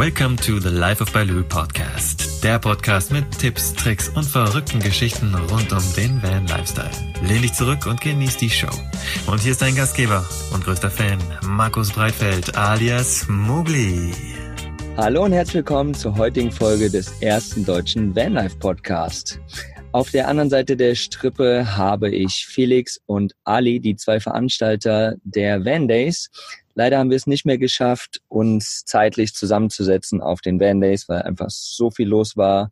Welcome to the Life of Baloo Podcast. Der Podcast mit Tipps, Tricks und verrückten Geschichten rund um den Van Lifestyle. Lehn dich zurück und genieß die Show. Und hier ist dein Gastgeber und größter Fan, Markus Breitfeld alias Mugli. Hallo und herzlich willkommen zur heutigen Folge des ersten deutschen Vanlife Podcast. Auf der anderen Seite der Strippe habe ich Felix und Ali, die zwei Veranstalter der Van Days. Leider haben wir es nicht mehr geschafft, uns zeitlich zusammenzusetzen auf den Van Days, weil einfach so viel los war.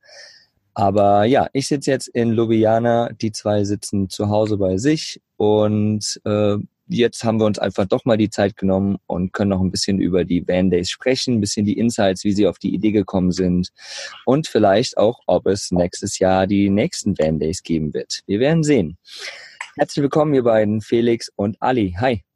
Aber ja, ich sitze jetzt in Ljubljana, die zwei sitzen zu Hause bei sich und äh, jetzt haben wir uns einfach doch mal die Zeit genommen und können noch ein bisschen über die Van Days sprechen, ein bisschen die Insights, wie sie auf die Idee gekommen sind und vielleicht auch, ob es nächstes Jahr die nächsten Van Days geben wird. Wir werden sehen. Herzlich willkommen, ihr beiden, Felix und Ali. Hi.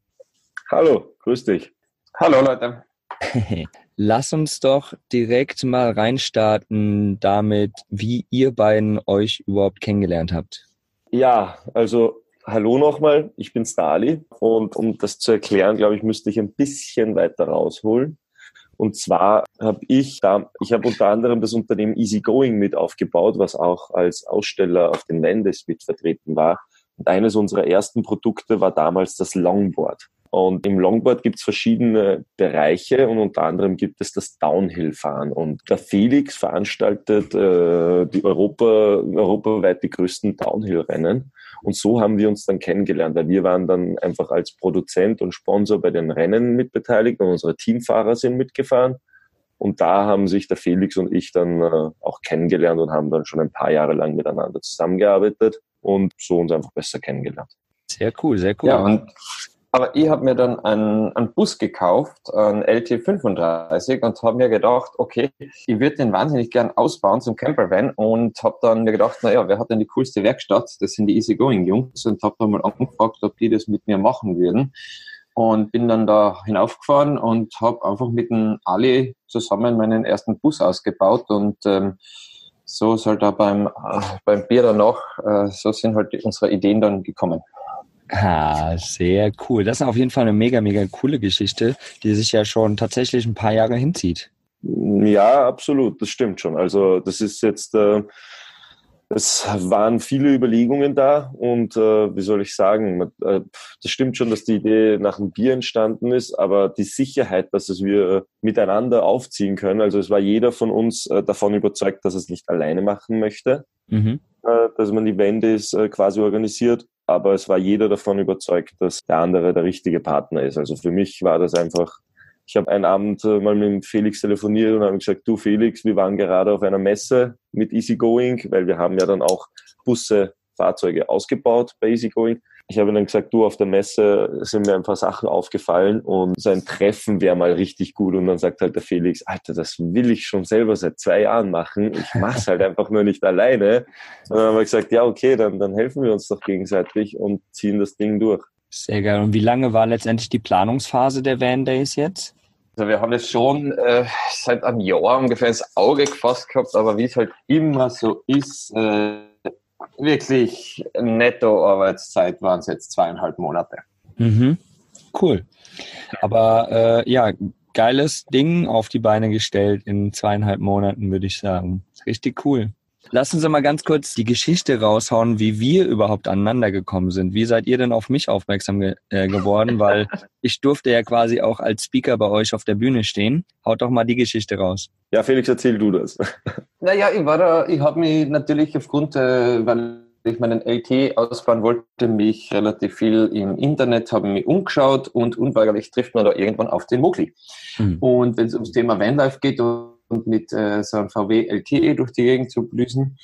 Hallo, grüß dich. Hallo Leute. Lass uns doch direkt mal reinstarten damit, wie ihr beiden euch überhaupt kennengelernt habt. Ja, also hallo nochmal, ich bin Stali und um das zu erklären, glaube ich, müsste ich ein bisschen weiter rausholen. Und zwar habe ich da, ich habe unter anderem das Unternehmen Easygoing mit aufgebaut, was auch als Aussteller auf den Wendes mit vertreten war. Und eines unserer ersten Produkte war damals das Longboard. Und im Longboard gibt es verschiedene Bereiche und unter anderem gibt es das Downhill-Fahren. Und der Felix veranstaltet äh, die Europa, europaweit die größten Downhill-Rennen. Und so haben wir uns dann kennengelernt, weil wir waren dann einfach als Produzent und Sponsor bei den Rennen mitbeteiligt und unsere Teamfahrer sind mitgefahren. Und da haben sich der Felix und ich dann äh, auch kennengelernt und haben dann schon ein paar Jahre lang miteinander zusammengearbeitet und so uns einfach besser kennengelernt. Sehr cool, sehr cool. Ja, und aber ich habe mir dann einen, einen Bus gekauft, einen LT35 und habe mir gedacht, okay, ich würde den wahnsinnig gern ausbauen zum Campervan und habe dann mir gedacht, naja, wer hat denn die coolste Werkstatt? Das sind die Easygoing Jungs und habe dann mal angefragt, ob die das mit mir machen würden und bin dann da hinaufgefahren und habe einfach mit dem Ali zusammen meinen ersten Bus ausgebaut und ähm, so ist halt da beim, äh, beim Bier danach, äh, so sind halt unsere Ideen dann gekommen. Ah, sehr cool. Das ist auf jeden Fall eine mega, mega coole Geschichte, die sich ja schon tatsächlich ein paar Jahre hinzieht. Ja, absolut, das stimmt schon. Also das ist jetzt, äh, es waren viele Überlegungen da und äh, wie soll ich sagen, äh, das stimmt schon, dass die Idee nach dem Bier entstanden ist, aber die Sicherheit, dass es wir miteinander aufziehen können, also es war jeder von uns äh, davon überzeugt, dass es nicht alleine machen möchte, mhm. äh, dass man die Wende ist äh, quasi organisiert aber es war jeder davon überzeugt, dass der andere der richtige Partner ist. Also für mich war das einfach, ich habe einen Abend äh, mal mit Felix telefoniert und habe gesagt, du Felix, wir waren gerade auf einer Messe mit Easygoing, weil wir haben ja dann auch Busse, Fahrzeuge ausgebaut bei Easygoing. Ich habe dann gesagt, du, auf der Messe sind mir ein paar Sachen aufgefallen und so ein Treffen wäre mal richtig gut. Und dann sagt halt der Felix, Alter, das will ich schon selber seit zwei Jahren machen. Ich mache es halt einfach nur nicht alleine. Und dann haben wir gesagt, ja, okay, dann, dann helfen wir uns doch gegenseitig und ziehen das Ding durch. Sehr geil. Und wie lange war letztendlich die Planungsphase der Van Days jetzt? Also wir haben es schon äh, seit einem Jahr ungefähr ins Auge gefasst gehabt, aber wie es halt immer so ist, äh, wirklich Netto-Arbeitszeit waren es jetzt zweieinhalb Monate. Mhm. Cool. Aber äh, ja, geiles Ding auf die Beine gestellt in zweieinhalb Monaten, würde ich sagen. Richtig cool. Lassen Sie mal ganz kurz die Geschichte raushauen, wie wir überhaupt aneinander gekommen sind. Wie seid ihr denn auf mich aufmerksam ge äh, geworden? Weil ich durfte ja quasi auch als Speaker bei euch auf der Bühne stehen. Haut doch mal die Geschichte raus. Ja, Felix, erzähl du das. Naja, ich war da, ich habe mich natürlich aufgrund, äh, weil ich meinen LT ausbauen wollte, mich relativ viel im Internet, habe mich umgeschaut und unweigerlich trifft man da irgendwann auf den Mogli. Mhm. Und wenn es ums Thema Vanlife geht und mit äh, so einem VW LTE durch die Gegend zu blüsen.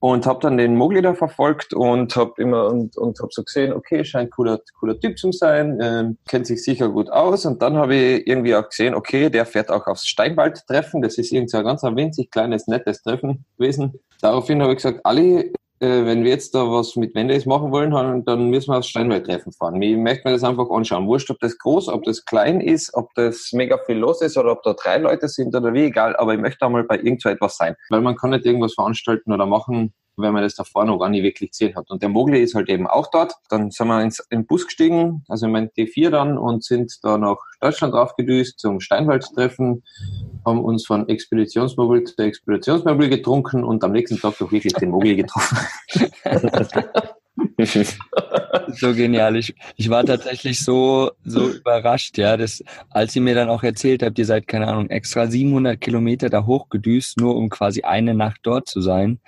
Und habe dann den Mogli da verfolgt und habe immer und, und habe so gesehen, okay, scheint cooler cooler Typ zu sein, äh, kennt sich sicher gut aus. Und dann habe ich irgendwie auch gesehen, okay, der fährt auch aufs Steinwald-Treffen, das ist irgendwie so ein ganz winzig kleines nettes Treffen gewesen. Daraufhin habe ich gesagt, Ali, äh, wenn wir jetzt da was mit Wendays machen wollen, dann müssen wir aufs Steinwaldtreffen fahren. Ich möchte mir das einfach anschauen. Wurscht, ob das groß, ob das klein ist, ob das mega viel los ist oder ob da drei Leute sind oder wie, egal. Aber ich möchte einmal bei irgendwo etwas sein. Weil man kann nicht irgendwas veranstalten oder machen, wenn man das davor noch gar nicht wirklich gesehen hat. Und der Mogli ist halt eben auch dort. Dann sind wir ins, in den Bus gestiegen, also in mein T4 dann, und sind da nach Deutschland aufgedüst zum Steinwaldtreffen haben uns von Expeditionsmobil zu Expeditionsmobil getrunken und am nächsten Tag doch wirklich den Mogli getroffen. so genial. Ich, ich war tatsächlich so, so überrascht, ja, dass, als ihr mir dann auch erzählt habt, ihr seid, keine Ahnung, extra 700 Kilometer da hochgedüst, nur um quasi eine Nacht dort zu sein,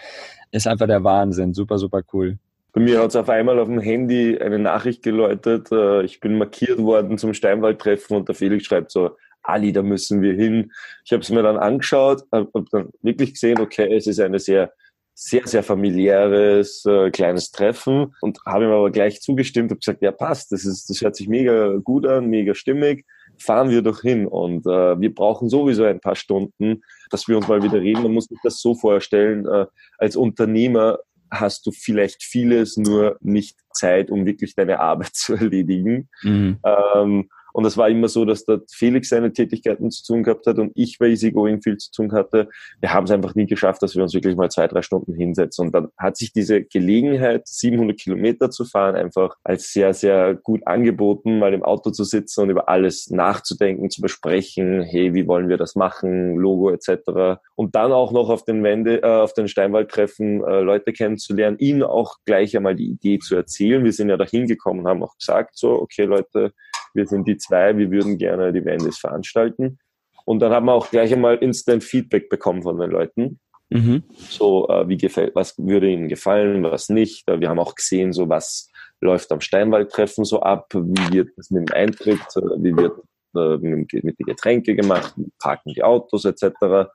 ist einfach der Wahnsinn. Super, super cool. Bei mir hat es auf einmal auf dem Handy eine Nachricht geläutet. Äh, ich bin markiert worden zum Steinwaldtreffen und der Felix schreibt so, Ali, da müssen wir hin. Ich habe es mir dann angeschaut, habe dann wirklich gesehen, okay, es ist eine sehr sehr, sehr familiäres äh, kleines Treffen und habe ihm aber gleich zugestimmt und gesagt, ja passt, das, ist, das hört sich mega gut an, mega stimmig, fahren wir doch hin und äh, wir brauchen sowieso ein paar Stunden, dass wir uns mal wieder reden. Man muss sich das so vorstellen, äh, als Unternehmer hast du vielleicht vieles, nur nicht Zeit, um wirklich deine Arbeit zu erledigen. Mhm. Ähm, und es war immer so, dass der Felix seine Tätigkeiten zu tun gehabt hat und ich bei Easygoing viel zu tun hatte. Wir haben es einfach nie geschafft, dass wir uns wirklich mal zwei, drei Stunden hinsetzen. Und dann hat sich diese Gelegenheit, 700 Kilometer zu fahren, einfach als sehr, sehr gut angeboten, mal im Auto zu sitzen und über alles nachzudenken, zu besprechen. Hey, wie wollen wir das machen? Logo etc. Und dann auch noch auf den Wände, äh, auf den Steinwaldtreffen äh, Leute kennenzulernen, ihnen auch gleich einmal die Idee zu erzählen. Wir sind ja da hingekommen und haben auch gesagt, so, okay Leute, wir sind die zwei, wir würden gerne die Wendes veranstalten. Und dann haben wir auch gleich einmal Instant Feedback bekommen von den Leuten. Mhm. So, äh, wie gefällt, was würde ihnen gefallen, was nicht. Äh, wir haben auch gesehen, so was läuft am Steinwaldtreffen so ab, wie wird es mit dem Eintritt, äh, wie wird äh, mit, mit den Getränke gemacht, parken die Autos etc.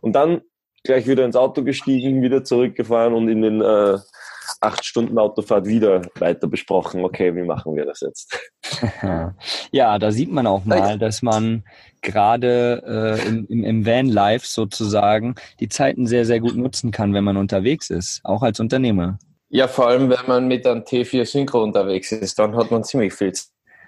Und dann gleich wieder ins Auto gestiegen, wieder zurückgefahren und in den äh, acht Stunden Autofahrt wieder weiter besprochen, okay, wie machen wir das jetzt? Ja, da sieht man auch mal, dass man gerade äh, im, im, im Van-Life sozusagen die Zeiten sehr, sehr gut nutzen kann, wenn man unterwegs ist, auch als Unternehmer. Ja, vor allem, wenn man mit einem T4 Synchro unterwegs ist, dann hat man ziemlich viel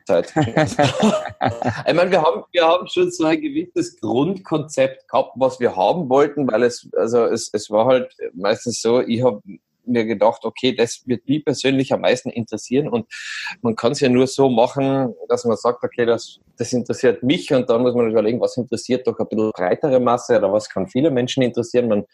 Zeit. ich meine, wir haben, wir haben schon so ein gewisses Grundkonzept gehabt, was wir haben wollten, weil es, also es, es war halt meistens so, ich habe mir gedacht, okay, das wird mich persönlich am meisten interessieren. Und man kann es ja nur so machen, dass man sagt, okay, das, das interessiert mich. Und dann muss man überlegen, was interessiert doch ein bisschen breitere Masse oder was kann viele Menschen interessieren. Man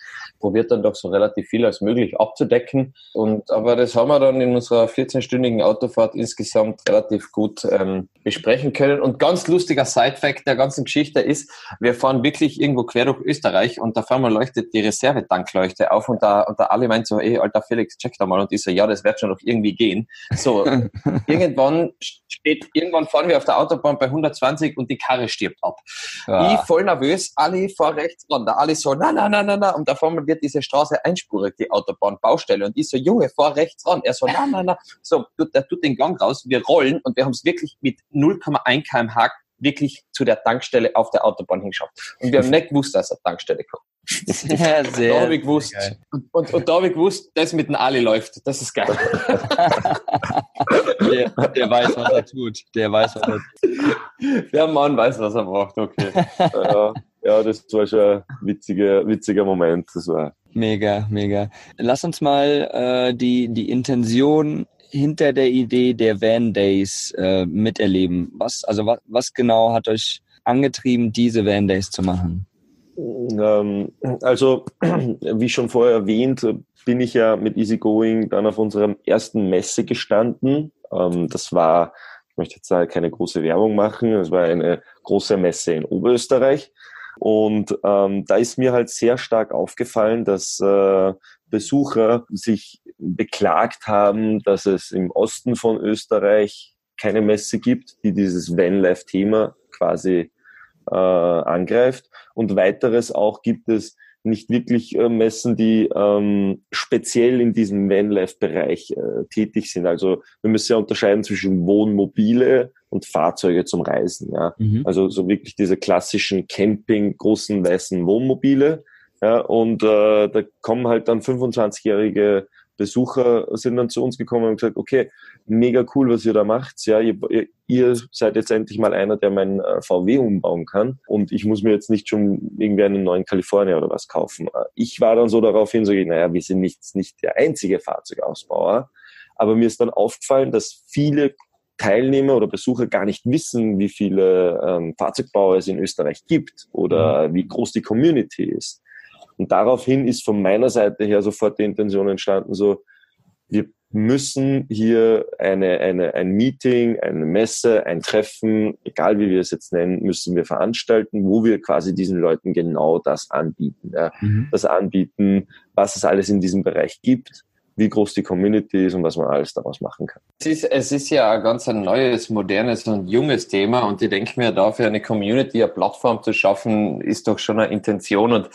probiert dann doch so relativ viel als möglich abzudecken. Und aber das haben wir dann in unserer 14-stündigen Autofahrt insgesamt relativ gut ähm, besprechen können. Und ganz lustiger Side-Fact der ganzen Geschichte ist, wir fahren wirklich irgendwo quer durch Österreich und da fahren wir leuchtet die Reservetankleuchte auf und da, und da alle meint so, ey, alter Felix, check da mal. Und ich so, ja, das wird schon noch irgendwie gehen. So, irgendwann steht, irgendwann fahren wir auf der Autobahn bei 120 und die Karre stirbt ab. Ja. Ich voll nervös, alle fahr rechts ran. Da alle so, na, na, na, na, na. Und da vorne wird diese Straße einspurig, die Autobahn, Baustelle. Und ich so, Junge, fahr rechts ran. Er so, na, na, na. So, der tut den Gang raus. Wir rollen und wir haben es wirklich mit 0,1 kmh wirklich zu der Tankstelle auf der Autobahn hingeschafft. Und wir haben nicht gewusst, dass eine Tankstelle kommt. Sehr, sehr. Da habe ich gewusst. Und, und, und, da habe ich gewusst, das mit dem Ali läuft. Das ist geil. der, der, weiß, was er tut. Der weiß, was er tut. Der Mann weiß, was er braucht. Okay. ja, ja, das war schon ein witziger, witziger Moment. Das war. Mega, mega. Lass uns mal äh, die, die Intention hinter der Idee der Van Days äh, miterleben. Was, also was, was genau hat euch angetrieben, diese Van Days zu machen? Ähm, also, wie schon vorher erwähnt, bin ich ja mit Easygoing dann auf unserem ersten Messe gestanden. Ähm, das war, ich möchte jetzt keine große Werbung machen, es war eine große Messe in Oberösterreich. Und ähm, da ist mir halt sehr stark aufgefallen, dass äh, Besucher sich beklagt haben, dass es im Osten von Österreich keine Messe gibt, die dieses Vanlife-Thema quasi äh, angreift. Und weiteres auch gibt es nicht wirklich äh, Messen, die ähm, speziell in diesem Vanlife-Bereich äh, tätig sind. Also wir müssen ja unterscheiden zwischen Wohnmobile und Fahrzeuge zum Reisen. Ja? Mhm. Also so wirklich diese klassischen Camping, großen weißen Wohnmobile. Ja? Und äh, da kommen halt dann 25-jährige Besucher sind dann zu uns gekommen und gesagt, okay, mega cool, was ihr da macht. Ja, ihr, ihr seid jetzt endlich mal einer, der mein äh, VW umbauen kann und ich muss mir jetzt nicht schon irgendwie einen neuen California oder was kaufen. Ich war dann so darauf hin, so, naja, wir sind nicht, nicht der einzige Fahrzeugausbauer, aber mir ist dann aufgefallen, dass viele Teilnehmer oder Besucher gar nicht wissen, wie viele ähm, Fahrzeugbauer es in Österreich gibt oder mhm. wie groß die Community ist. Und daraufhin ist von meiner Seite her sofort die Intention entstanden, so, wir müssen hier eine, eine, ein Meeting, eine Messe, ein Treffen, egal wie wir es jetzt nennen, müssen wir veranstalten, wo wir quasi diesen Leuten genau das anbieten. Ja. Mhm. Das anbieten, was es alles in diesem Bereich gibt wie groß die Community ist und was man alles daraus machen kann. Es ist, es ist ja ein ganz ein neues, modernes und junges Thema und ich denke mir, dafür eine Community, eine Plattform zu schaffen, ist doch schon eine Intention und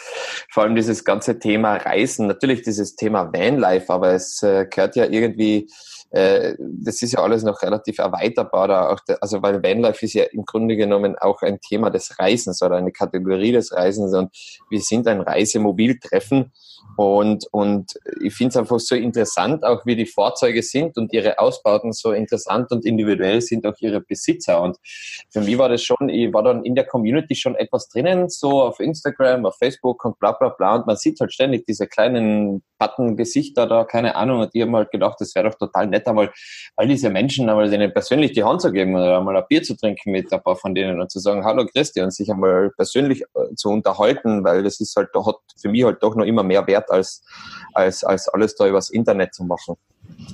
vor allem dieses ganze Thema Reisen, natürlich dieses Thema Vanlife, aber es äh, gehört ja irgendwie äh, das ist ja alles noch relativ erweiterbar. Auch der, also weil Vanlife ist ja im Grunde genommen auch ein Thema des Reisens oder eine Kategorie des Reisens und wir sind ein Reisemobiltreffen und, und ich finde es einfach so interessant, auch wie die Fahrzeuge sind und ihre Ausbauten so interessant und individuell sind auch ihre Besitzer. Und für mich war das schon, ich war dann in der Community schon etwas drinnen, so auf Instagram, auf Facebook und bla bla bla. Und man sieht halt ständig diese kleinen Button-Gesichter da, keine Ahnung. Und die haben halt gedacht, das wäre doch total nett, einmal all diese Menschen einmal denen persönlich die Hand zu geben oder einmal ein Bier zu trinken mit ein paar von denen und zu sagen, hallo Christi und sich einmal persönlich äh, zu unterhalten, weil das ist halt, hat für mich halt doch noch immer mehr Wert als, als, als alles da übers Internet zu machen.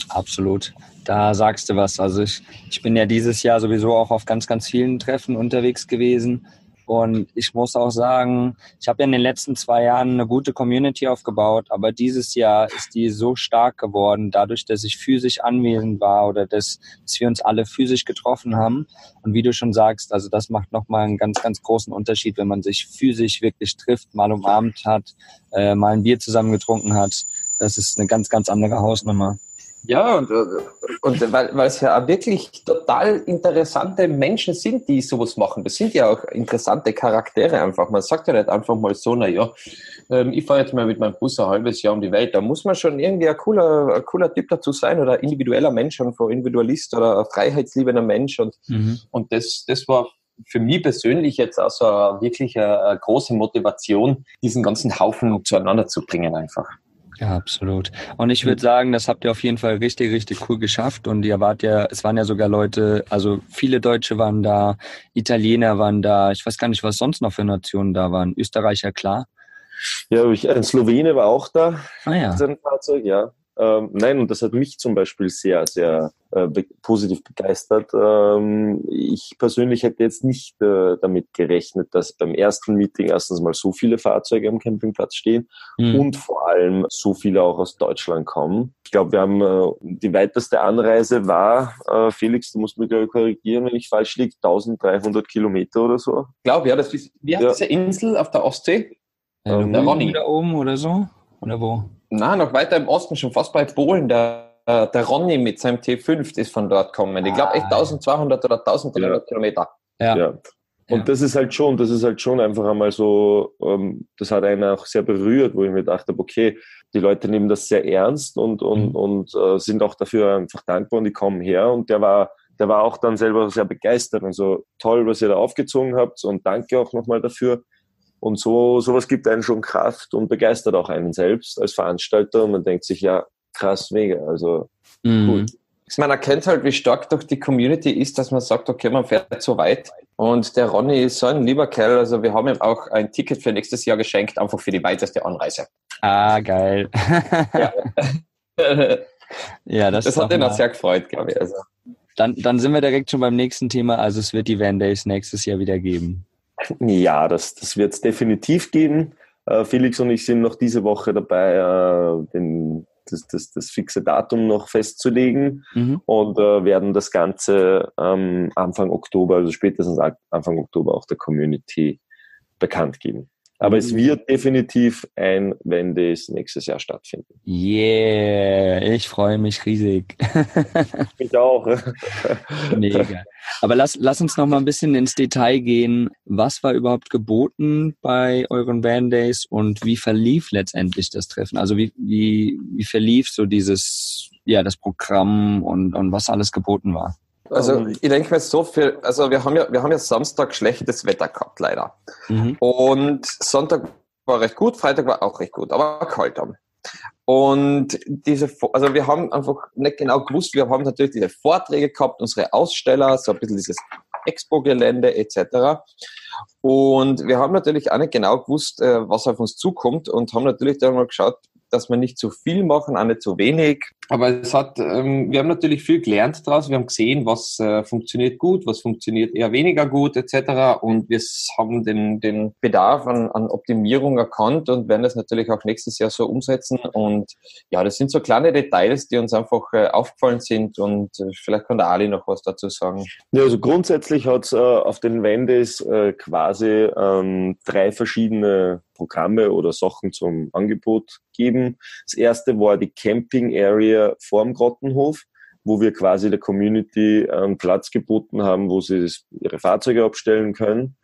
Absolut. Da sagst du was. Also ich, ich bin ja dieses Jahr sowieso auch auf ganz, ganz vielen Treffen unterwegs gewesen und ich muss auch sagen, ich habe ja in den letzten zwei Jahren eine gute Community aufgebaut, aber dieses Jahr ist die so stark geworden, dadurch, dass ich physisch anwesend war oder dass, dass wir uns alle physisch getroffen haben. Und wie du schon sagst, also das macht nochmal einen ganz, ganz großen Unterschied, wenn man sich physisch wirklich trifft, mal umarmt hat, äh, mal ein Bier zusammen getrunken hat. Das ist eine ganz, ganz andere Hausnummer. Ja, und, und weil, weil es ja auch wirklich total interessante Menschen sind, die sowas machen. Das sind ja auch interessante Charaktere einfach. Man sagt ja nicht einfach mal so, na ja, ähm, ich fahre jetzt mal mit meinem Bus ein halbes Jahr um die Welt. Da muss man schon irgendwie ein cooler, ein cooler Typ dazu sein oder individueller Mensch, ein Individualist oder ein freiheitsliebender Mensch. Und, mhm. und das, das war für mich persönlich jetzt auch so wirklich eine, eine große Motivation, diesen ganzen Haufen zueinander zu bringen einfach. Ja, absolut. Und ich würde sagen, das habt ihr auf jeden Fall richtig, richtig cool geschafft. Und ihr wart ja, es waren ja sogar Leute, also viele Deutsche waren da, Italiener waren da, ich weiß gar nicht, was sonst noch für Nationen da waren. Österreicher, klar. Ja, ein Slowene war auch da. Ah ja. Fahrzeug, ja. Ähm, nein, und das hat mich zum Beispiel sehr, sehr äh, be positiv begeistert. Ähm, ich persönlich hätte jetzt nicht äh, damit gerechnet, dass beim ersten Meeting erstens mal so viele Fahrzeuge am Campingplatz stehen mhm. und vor allem so viele auch aus Deutschland kommen. Ich glaube, wir haben äh, die weiteste Anreise war, äh, Felix, du musst mich glaube korrigieren, wenn ich falsch liege, 1300 Kilometer oder so. Ich glaube, ja, das ist, wie heißt ja. diese Insel auf der Ostsee? Ähm, der Ronny. Da oben oder so? Oder wo? Na, noch weiter im Osten, schon fast bei Polen, der, äh, der Ronny mit seinem T5 ist von dort kommen. Ich glaube echt 1200 ah. oder 1300 ja. Kilometer. Ja. ja. Und ja. das ist halt schon, das ist halt schon einfach einmal so, ähm, das hat einen auch sehr berührt, wo ich mir dachte, okay, die Leute nehmen das sehr ernst und, und, mhm. und äh, sind auch dafür einfach dankbar und die kommen her. Und der war, der war auch dann selber sehr begeistert und so toll, was ihr da aufgezogen habt und danke auch nochmal dafür. Und so sowas gibt einen schon Kraft und begeistert auch einen selbst als Veranstalter und man denkt sich, ja, krass, mega, also mhm. cool. Man erkennt halt, wie stark doch die Community ist, dass man sagt, okay, man fährt so weit. Und der Ronny ist so ein lieber Kerl. Also wir haben ihm auch ein Ticket für nächstes Jahr geschenkt, einfach für die weiteste Anreise. Ah, geil. ja. ja, das, das hat ihn auch sehr gefreut, glaube ich. Also. Dann, dann sind wir direkt schon beim nächsten Thema. Also es wird die Van Days nächstes Jahr wieder geben. Ja, das, das wird es definitiv geben. Äh, Felix und ich sind noch diese Woche dabei, äh, den, das, das, das fixe Datum noch festzulegen mhm. und äh, werden das Ganze ähm, Anfang Oktober, also spätestens Anfang Oktober auch der Community bekannt geben. Aber es mhm. wird definitiv ein wenn das nächstes Jahr stattfinden. Yeah, ich freue mich riesig. ich auch. Mega. Aber lass, lass uns noch mal ein bisschen ins Detail gehen. Was war überhaupt geboten bei euren Days und wie verlief letztendlich das Treffen? Also wie, wie, wie verlief so dieses, ja, das Programm und, und was alles geboten war? Also ähm. ich denke mir so viel, also wir haben ja, wir haben ja Samstag schlechtes Wetter gehabt, leider. Mhm. Und Sonntag war recht gut, Freitag war auch recht gut, aber kalt am. Und diese, also wir haben einfach nicht genau gewusst, wir haben natürlich diese Vorträge gehabt, unsere Aussteller, so ein bisschen dieses Expo-Gelände etc. Und wir haben natürlich auch nicht genau gewusst, äh, was auf uns zukommt und haben natürlich dann mal geschaut, dass wir nicht zu viel machen, auch nicht zu wenig. Aber es hat, ähm, wir haben natürlich viel gelernt daraus. Wir haben gesehen, was äh, funktioniert gut, was funktioniert eher weniger gut etc. Und wir haben den, den Bedarf an, an Optimierung erkannt und werden das natürlich auch nächstes Jahr so umsetzen. Und ja, das sind so kleine Details, die uns einfach äh, aufgefallen sind. Und äh, vielleicht kann der Ali noch was dazu sagen. Ja, also grundsätzlich hat es äh, auf den Wendes äh, quasi ähm, drei verschiedene Programme oder Sachen zum Angebot geben. Das erste war die Camping Area vorm Grottenhof, wo wir quasi der Community einen Platz geboten haben, wo sie ihre Fahrzeuge abstellen können.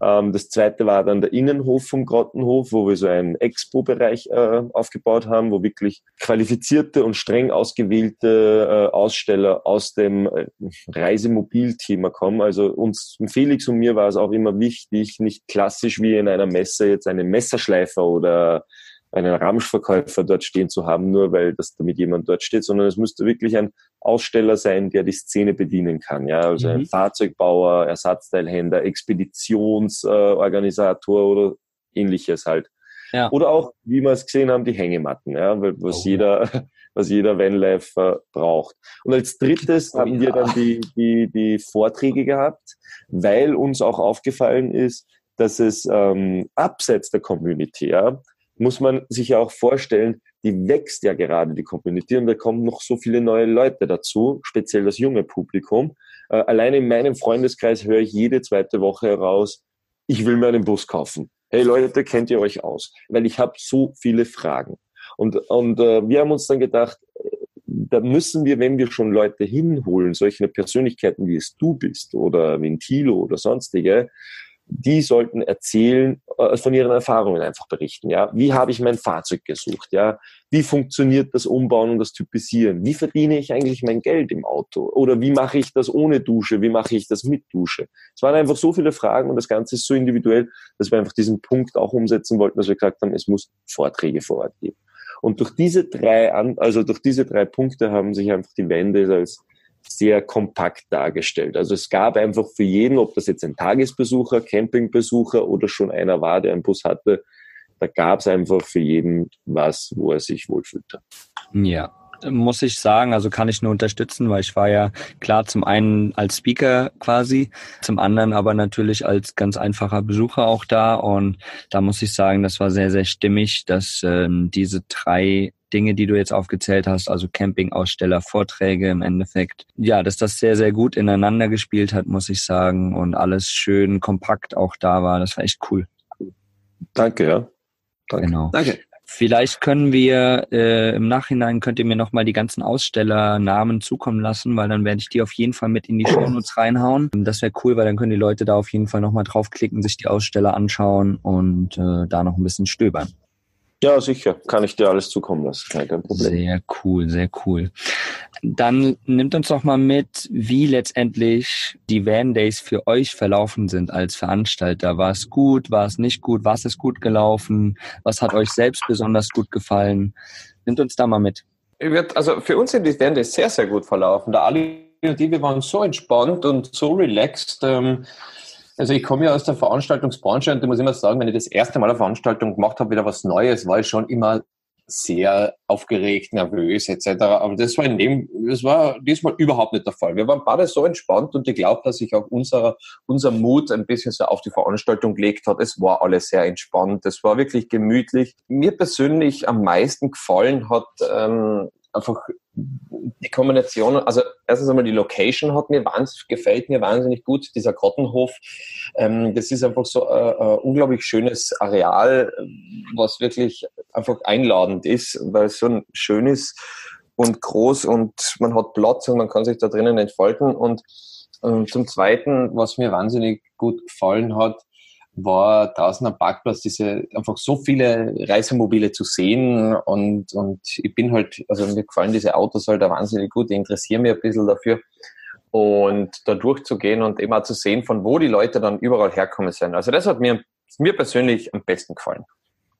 Ähm, das zweite war dann der Innenhof vom Grottenhof, wo wir so einen Expo-Bereich äh, aufgebaut haben, wo wirklich qualifizierte und streng ausgewählte äh, Aussteller aus dem äh, Reisemobilthema kommen. Also uns, Felix und mir war es auch immer wichtig, nicht klassisch wie in einer Messe jetzt einen Messerschleifer oder einen Ramschverkäufer dort stehen zu haben, nur weil das damit jemand dort steht, sondern es müsste wirklich ein Aussteller sein, der die Szene bedienen kann. Ja, also mhm. ein Fahrzeugbauer, Ersatzteilhändler, Expeditionsorganisator äh, oder ähnliches halt. Ja. Oder auch, wie wir es gesehen haben, die Hängematten, ja, was oh. jeder, was jeder Vanlife braucht. Und als drittes oh, haben ja. wir dann die, die, die Vorträge gehabt, weil uns auch aufgefallen ist, dass es ähm, abseits der Community, ja, muss man sich ja auch vorstellen, die wächst ja gerade, die Community, und da kommen noch so viele neue Leute dazu, speziell das junge Publikum. Äh, alleine in meinem Freundeskreis höre ich jede zweite Woche heraus, ich will mir einen Bus kaufen. Hey Leute, kennt ihr euch aus? Weil ich habe so viele Fragen. Und, und äh, wir haben uns dann gedacht, äh, da müssen wir, wenn wir schon Leute hinholen, solche Persönlichkeiten wie es du bist oder Ventilo oder sonstige, die sollten erzählen, äh, von ihren Erfahrungen einfach berichten. Ja, wie habe ich mein Fahrzeug gesucht? Ja, wie funktioniert das Umbauen und das Typisieren? Wie verdiene ich eigentlich mein Geld im Auto? Oder wie mache ich das ohne Dusche? Wie mache ich das mit Dusche? Es waren einfach so viele Fragen und das Ganze ist so individuell, dass wir einfach diesen Punkt auch umsetzen wollten, dass wir gesagt haben, es muss Vorträge vor Ort geben. Und durch diese drei, also durch diese drei Punkte haben sich einfach die Wände als sehr kompakt dargestellt. Also es gab einfach für jeden, ob das jetzt ein Tagesbesucher, Campingbesucher oder schon einer war, der einen Bus hatte, da gab es einfach für jeden was, wo er sich wohlfühlte. Ja, muss ich sagen, also kann ich nur unterstützen, weil ich war ja klar zum einen als Speaker quasi, zum anderen aber natürlich als ganz einfacher Besucher auch da und da muss ich sagen, das war sehr, sehr stimmig, dass ähm, diese drei Dinge, die du jetzt aufgezählt hast, also Campingaussteller, Vorträge im Endeffekt. Ja, dass das sehr, sehr gut ineinander gespielt hat, muss ich sagen. Und alles schön kompakt auch da war. Das war echt cool. Danke, ja. Danke. Genau. Danke. Vielleicht können wir äh, im Nachhinein könnt ihr mir nochmal die ganzen Ausstellernamen zukommen lassen, weil dann werde ich die auf jeden Fall mit in die Shownotes reinhauen. Das wäre cool, weil dann können die Leute da auf jeden Fall nochmal draufklicken, sich die Aussteller anschauen und äh, da noch ein bisschen stöbern. Ja, sicher. Kann ich dir alles zukommen lassen. Kein Problem. Sehr cool, sehr cool. Dann nimmt uns doch mal mit, wie letztendlich die Van Days für euch verlaufen sind als Veranstalter. War es gut? War es nicht gut? Was ist gut gelaufen? Was hat euch selbst besonders gut gefallen? Nimmt uns da mal mit. Also für uns sind die Van Days sehr, sehr gut verlaufen. Da Ali und die, wir waren so entspannt und so relaxed. Ähm, also ich komme ja aus der Veranstaltungsbranche und ich muss immer sagen, wenn ich das erste Mal eine Veranstaltung gemacht habe, wieder was Neues, war ich schon immer sehr aufgeregt, nervös etc. Aber das war in dem, das war diesmal überhaupt nicht der Fall. Wir waren beide so entspannt und ich glaube, dass sich auch unser, unser Mut ein bisschen so auf die Veranstaltung gelegt hat. Es war alles sehr entspannt. Es war wirklich gemütlich. Mir persönlich am meisten gefallen hat ähm, einfach die Kombination, also erstens einmal die Location hat mir wahnsinnig, gefällt mir wahnsinnig gut, dieser Grottenhof. Ähm, das ist einfach so ein, äh, ein unglaublich schönes Areal, was wirklich einfach einladend ist, weil es so schön ist und groß und man hat Platz und man kann sich da drinnen entfalten. Und ähm, zum Zweiten, was mir wahnsinnig gut gefallen hat, war draußen am Parkplatz diese einfach so viele Reisemobile zu sehen und, und ich bin halt, also mir gefallen diese Autos halt wahnsinnig gut, ich interessiere mich ein bisschen dafür und da durchzugehen und eben auch zu sehen, von wo die Leute dann überall herkommen sind. Also das hat mir, mir persönlich am besten gefallen.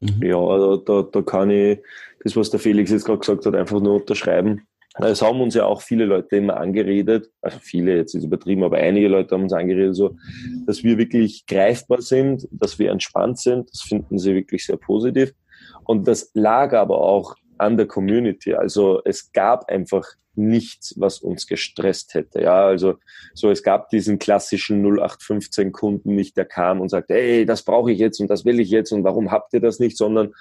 Mhm. Ja, also da, da kann ich das, was der Felix jetzt gerade gesagt hat, einfach nur unterschreiben. Es haben uns ja auch viele Leute immer angeredet, also viele jetzt ist übertrieben, aber einige Leute haben uns angeredet, so, dass wir wirklich greifbar sind, dass wir entspannt sind. Das finden sie wirklich sehr positiv. Und das lag aber auch an der Community. Also es gab einfach nichts, was uns gestresst hätte. Ja, also so es gab diesen klassischen 0815 Kunden nicht, der kam und sagte, ey, das brauche ich jetzt und das will ich jetzt und warum habt ihr das nicht, sondern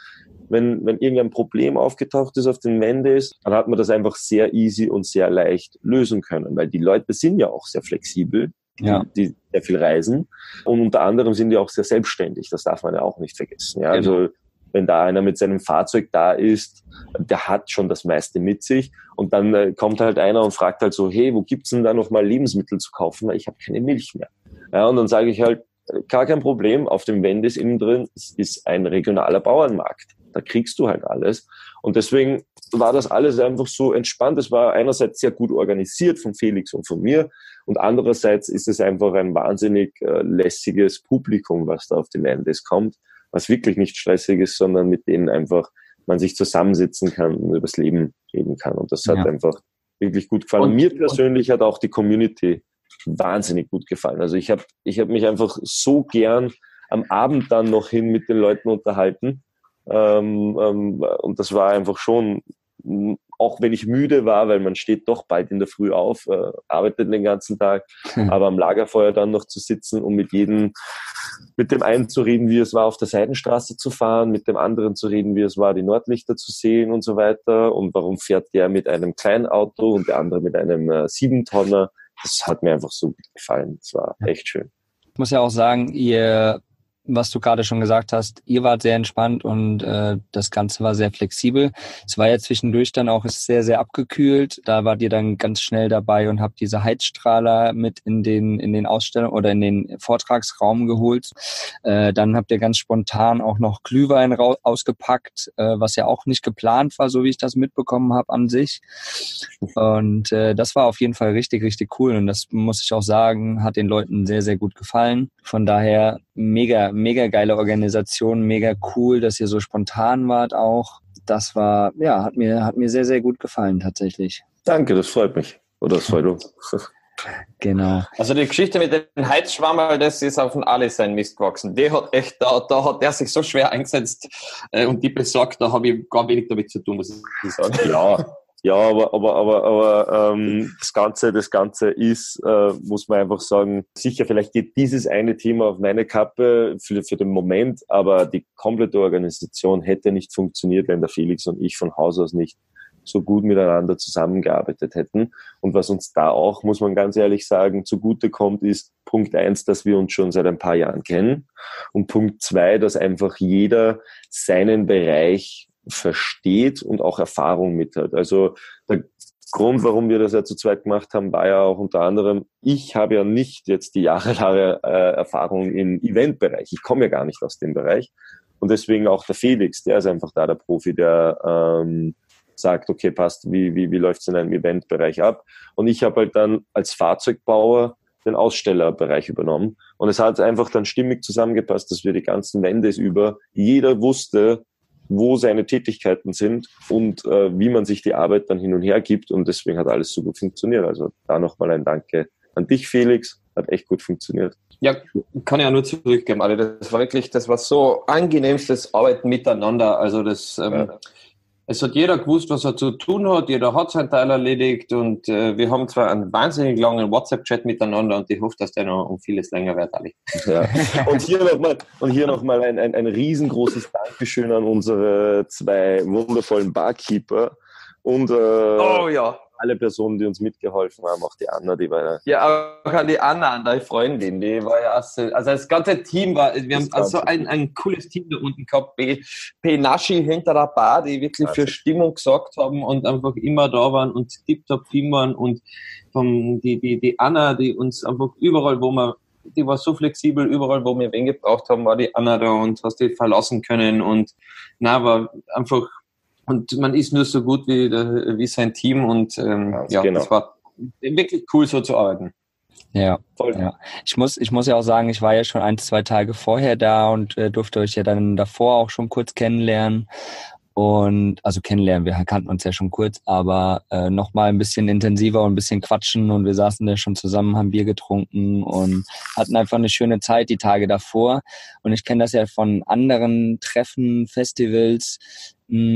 wenn, wenn irgendein Problem aufgetaucht ist auf den Mendes, dann hat man das einfach sehr easy und sehr leicht lösen können, weil die Leute sind ja auch sehr flexibel, ja. die, sehr viel reisen und unter anderem sind die auch sehr selbstständig. Das darf man ja auch nicht vergessen. Ja, also genau wenn da einer mit seinem Fahrzeug da ist, der hat schon das meiste mit sich. Und dann äh, kommt halt einer und fragt halt so, hey, wo gibt's denn da noch mal Lebensmittel zu kaufen? Weil ich habe keine Milch mehr. Ja, und dann sage ich halt, gar kein Problem, auf dem Wendes innen drin ist ein regionaler Bauernmarkt. Da kriegst du halt alles. Und deswegen war das alles einfach so entspannt. Es war einerseits sehr gut organisiert von Felix und von mir und andererseits ist es einfach ein wahnsinnig äh, lässiges Publikum, was da auf die Landes kommt was wirklich nicht stressig ist, sondern mit denen einfach man sich zusammensitzen kann und über das Leben reden kann. Und das hat ja. einfach wirklich gut gefallen. Und, mir persönlich hat auch die Community wahnsinnig gut gefallen. Also ich habe ich hab mich einfach so gern am Abend dann noch hin mit den Leuten unterhalten. Ähm, ähm, und das war einfach schon auch wenn ich müde war, weil man steht doch bald in der Früh auf, äh, arbeitet den ganzen Tag, hm. aber am Lagerfeuer dann noch zu sitzen und mit jedem, mit dem einen zu reden, wie es war, auf der Seidenstraße zu fahren, mit dem anderen zu reden, wie es war, die Nordlichter zu sehen und so weiter und warum fährt der mit einem kleinen Auto und der andere mit einem äh, Siebentonner. Das hat mir einfach so gut gefallen. Das war echt schön. Ich muss ja auch sagen, ihr was du gerade schon gesagt hast, ihr wart sehr entspannt und äh, das Ganze war sehr flexibel. Es war ja zwischendurch dann auch sehr, sehr abgekühlt. Da wart ihr dann ganz schnell dabei und habt diese Heizstrahler mit in den, in den Ausstellungen oder in den Vortragsraum geholt. Äh, dann habt ihr ganz spontan auch noch Glühwein ausgepackt, äh, was ja auch nicht geplant war, so wie ich das mitbekommen habe an sich. Und äh, das war auf jeden Fall richtig, richtig cool. Und das muss ich auch sagen, hat den Leuten sehr, sehr gut gefallen. Von daher mega, mega geile Organisation, mega cool, dass ihr so spontan wart auch. Das war, ja, hat mir, hat mir sehr, sehr gut gefallen tatsächlich. Danke, das freut mich. Oder das freut uns. Genau. Also die Geschichte mit dem Heizschwammerl, das ist auf den Ali sein Mist gewachsen. Die hat echt, da, da hat der sich so schwer eingesetzt äh, und die besorgt, da habe ich gar wenig damit zu tun, muss ich sagen. Ja, ja, aber, aber, aber, aber ähm, das Ganze, das Ganze ist, äh, muss man einfach sagen, sicher, vielleicht geht dieses eine Thema auf meine Kappe für, für den Moment, aber die komplette Organisation hätte nicht funktioniert, wenn der Felix und ich von Haus aus nicht so gut miteinander zusammengearbeitet hätten. Und was uns da auch, muss man ganz ehrlich sagen, zugute kommt, ist Punkt eins, dass wir uns schon seit ein paar Jahren kennen. Und Punkt zwei, dass einfach jeder seinen Bereich versteht und auch Erfahrung mit hat. Also der Grund, warum wir das ja zu zweit gemacht haben, war ja auch unter anderem, ich habe ja nicht jetzt die jahrelange äh, Erfahrung im Eventbereich. Ich komme ja gar nicht aus dem Bereich. Und deswegen auch der Felix, der ist einfach da der Profi, der ähm, sagt, okay, passt, wie, wie, wie läuft es in einem Eventbereich ab? Und ich habe halt dann als Fahrzeugbauer den Ausstellerbereich übernommen. Und es hat einfach dann stimmig zusammengepasst, dass wir die ganzen Wände über, jeder wusste, wo seine Tätigkeiten sind und äh, wie man sich die Arbeit dann hin und her gibt. Und deswegen hat alles so gut funktioniert. Also da nochmal ein Danke an dich, Felix. Hat echt gut funktioniert. Ja, kann ich ja nur zurückgeben. Also das war wirklich, das war so angenehmstes Arbeiten miteinander. Also das, ähm, ja es hat jeder gewusst, was er zu tun hat, jeder hat seinen Teil erledigt und äh, wir haben zwar einen wahnsinnig langen WhatsApp-Chat miteinander und ich hoffe, dass der noch um vieles länger wird, Ali. Ja. Und hier nochmal und hier noch mal ein, ein, ein riesengroßes Dankeschön an unsere zwei wundervollen Barkeeper und äh, oh, ja alle Personen, die uns mitgeholfen haben, auch die Anna, die war ja. Ja, auch an die Anna, an deine Freundin, die war ja, also, also das ganze Team war, wir haben also ein, ein cooles Team da unten gehabt, P, P Naschi hinter der Bar, die wirklich also. für Stimmung gesorgt haben und einfach immer da waren und tiptop Team waren und vom, die, die, die Anna, die uns einfach überall, wo man die war so flexibel, überall, wo wir wen gebraucht haben, war die Anna da und hast die verlassen können und na, war einfach und man ist nur so gut wie, wie sein Team und ähm, ja, genau. das war wirklich cool so zu arbeiten. Ja, Voll. ja. Ich muss, ich muss ja auch sagen, ich war ja schon ein, zwei Tage vorher da und äh, durfte euch ja dann davor auch schon kurz kennenlernen. Und also kennenlernen, wir kannten uns ja schon kurz, aber äh, nochmal ein bisschen intensiver und ein bisschen quatschen und wir saßen da schon zusammen, haben Bier getrunken und hatten einfach eine schöne Zeit die Tage davor. Und ich kenne das ja von anderen Treffen, Festivals,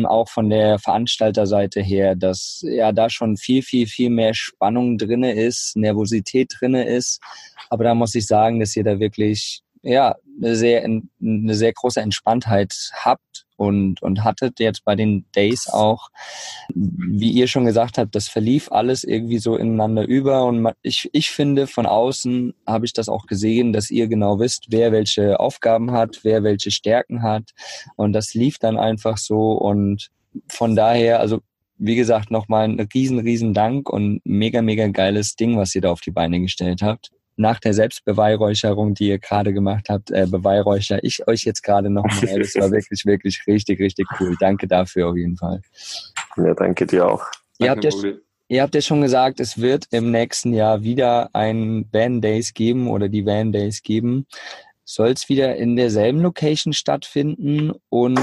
auch von der Veranstalterseite her, dass ja da schon viel, viel, viel mehr Spannung drinne ist, Nervosität drinne ist. Aber da muss ich sagen, dass ihr da wirklich ja eine sehr eine sehr große Entspanntheit habt und und hattet jetzt bei den Days auch, wie ihr schon gesagt habt, das verlief alles irgendwie so ineinander über und ich ich finde von außen habe ich das auch gesehen, dass ihr genau wisst, wer welche Aufgaben hat, wer welche Stärken hat und das lief dann einfach so und von daher also wie gesagt, nochmal ein riesen, riesen Dank und mega, mega geiles Ding, was ihr da auf die Beine gestellt habt nach der Selbstbeweihräucherung, die ihr gerade gemacht habt, äh, beweihräucher ich euch jetzt gerade nochmal. Das war wirklich, wirklich richtig, richtig cool. Danke dafür auf jeden Fall. Ja, danke dir auch. Ihr habt, ja, ihr habt ja schon gesagt, es wird im nächsten Jahr wieder ein Van Days geben oder die Van Days geben. Soll es wieder in derselben Location stattfinden und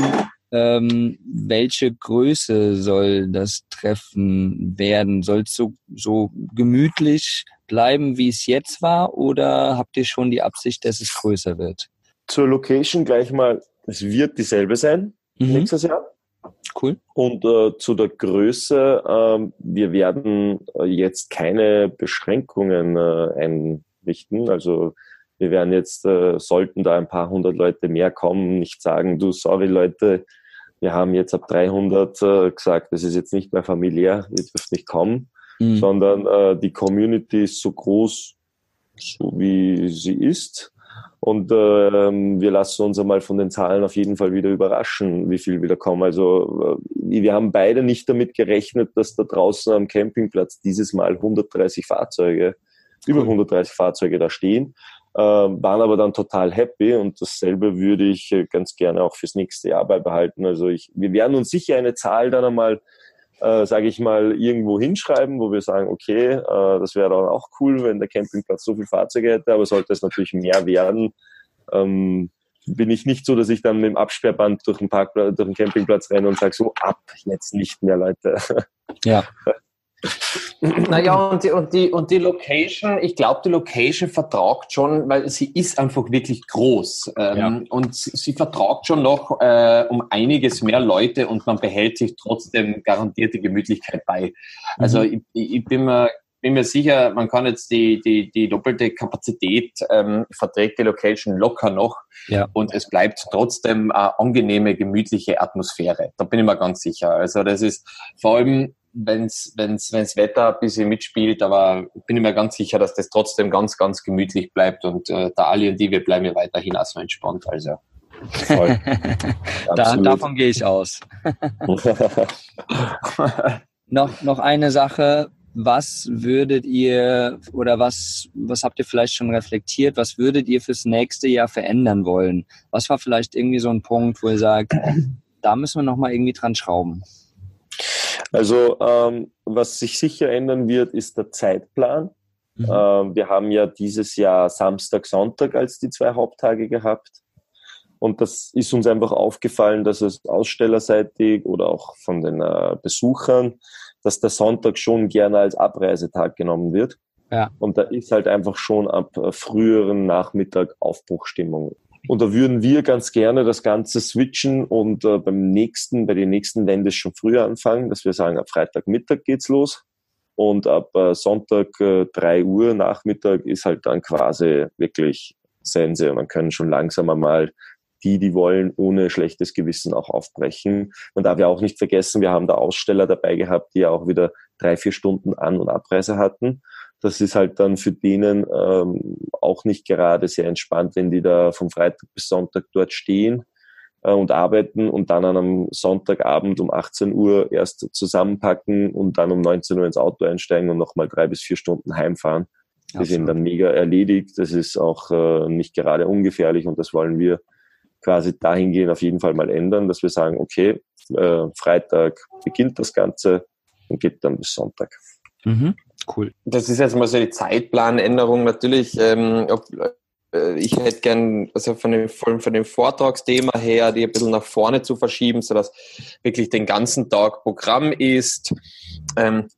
ähm, welche Größe soll das Treffen werden? Soll es so, so gemütlich bleiben, wie es jetzt war, oder habt ihr schon die Absicht, dass es größer wird? Zur Location gleich mal, es wird dieselbe sein mhm. nächstes Jahr. Cool. Und äh, zu der Größe, äh, wir werden äh, jetzt keine Beschränkungen äh, einrichten. Also wir werden jetzt, äh, sollten da ein paar hundert Leute mehr kommen, nicht sagen, du, sorry Leute, wir haben jetzt ab 300 äh, gesagt, das ist jetzt nicht mehr familiär, ihr dürft nicht kommen, mhm. sondern äh, die Community ist so groß, so wie sie ist. Und äh, wir lassen uns einmal von den Zahlen auf jeden Fall wieder überraschen, wie viel wieder kommen. Also äh, wir haben beide nicht damit gerechnet, dass da draußen am Campingplatz dieses Mal 130 Fahrzeuge, cool. über 130 Fahrzeuge da stehen äh, waren aber dann total happy und dasselbe würde ich äh, ganz gerne auch fürs nächste Jahr beibehalten. Also ich, wir werden uns sicher eine Zahl dann einmal, äh, sage ich mal, irgendwo hinschreiben, wo wir sagen, okay, äh, das wäre dann auch cool, wenn der Campingplatz so viele Fahrzeuge hätte, aber sollte es natürlich mehr werden, ähm, bin ich nicht so, dass ich dann mit dem Absperrband durch den Parkplatz, durch den Campingplatz renne und sage, so ab, jetzt nicht mehr, Leute. Ja. Naja, und die, und, die, und die Location, ich glaube, die Location vertragt schon, weil sie ist einfach wirklich groß. Ähm, ja. Und sie vertragt schon noch äh, um einiges mehr Leute und man behält sich trotzdem garantierte Gemütlichkeit bei. Also mhm. ich, ich bin mir bin mir sicher, man kann jetzt die, die, die doppelte Kapazität ähm, verträgt die Location locker noch ja. und es bleibt trotzdem eine angenehme, gemütliche Atmosphäre. Da bin ich mir ganz sicher. Also das ist vor allem wenn's, wenn's, wenn's Wetter ein bisschen mitspielt, aber bin ich mir ganz sicher, dass das trotzdem ganz, ganz gemütlich bleibt und äh, der Ali und die, wir bleiben ja weiterhin auch so entspannt. Also voll. da, davon gehe ich aus. noch, noch eine Sache. Was würdet ihr oder was, was habt ihr vielleicht schon reflektiert? Was würdet ihr fürs nächste Jahr verändern wollen? Was war vielleicht irgendwie so ein Punkt, wo ihr sagt, da müssen wir nochmal irgendwie dran schrauben? Also ähm, was sich sicher ändern wird, ist der Zeitplan. Mhm. Ähm, wir haben ja dieses Jahr Samstag, Sonntag als die zwei Haupttage gehabt. Und das ist uns einfach aufgefallen, dass es ausstellerseitig oder auch von den äh, Besuchern, dass der Sonntag schon gerne als Abreisetag genommen wird. Ja. Und da ist halt einfach schon ab äh, früheren Nachmittag Aufbruchstimmung. Und da würden wir ganz gerne das Ganze switchen und äh, beim nächsten, bei den nächsten Ländern schon früher anfangen, dass wir sagen, ab Freitagmittag geht's los. Und ab äh, Sonntag äh, 3 Uhr Nachmittag ist halt dann quasi wirklich Sense. Und dann können schon langsam einmal die, die wollen, ohne schlechtes Gewissen auch aufbrechen. Man darf ja auch nicht vergessen, wir haben da Aussteller dabei gehabt, die ja auch wieder drei, vier Stunden An- und Abreise hatten das ist halt dann für denen ähm, auch nicht gerade sehr entspannt, wenn die da vom Freitag bis Sonntag dort stehen äh, und arbeiten und dann an einem Sonntagabend um 18 Uhr erst zusammenpacken und dann um 19 Uhr ins Auto einsteigen und nochmal drei bis vier Stunden heimfahren. Die sind dann mega erledigt. Das ist auch äh, nicht gerade ungefährlich und das wollen wir quasi dahingehend auf jeden Fall mal ändern, dass wir sagen, okay, äh, Freitag beginnt das Ganze und geht dann bis Sonntag. Mhm, cool. Das ist jetzt mal so die Zeitplanänderung. Natürlich, ähm, ob, äh, ich hätte gern, also von dem, von dem Vortragsthema her, die ein bisschen nach vorne zu verschieben, sodass wirklich den ganzen Tag Programm ist. Ähm,